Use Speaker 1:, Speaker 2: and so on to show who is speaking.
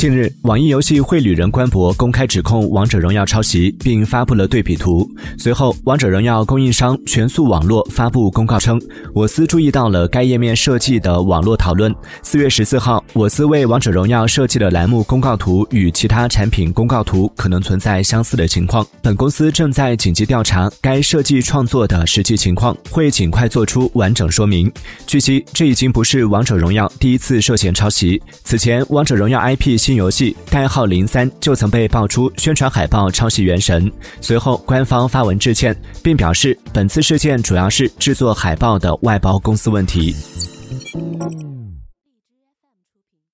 Speaker 1: 近日，网易游戏绘旅人官博公开指控《王者荣耀》抄袭，并发布了对比图。随后，《王者荣耀》供应商全速网络发布公告称，我司注意到了该页面设计的网络讨论。四月十四号，我司为《王者荣耀》设计的栏目公告图与其他产品公告图可能存在相似的情况，本公司正在紧急调查该设计创作的实际情况，会尽快做出完整说明。据悉，这已经不是《王者荣耀》第一次涉嫌抄袭，此前《王者荣耀》IP 新游戏代号零三就曾被爆出宣传海报抄袭《原神》，随后官方发文致歉，并表示本次事件主要是制作海报的外包公司问题。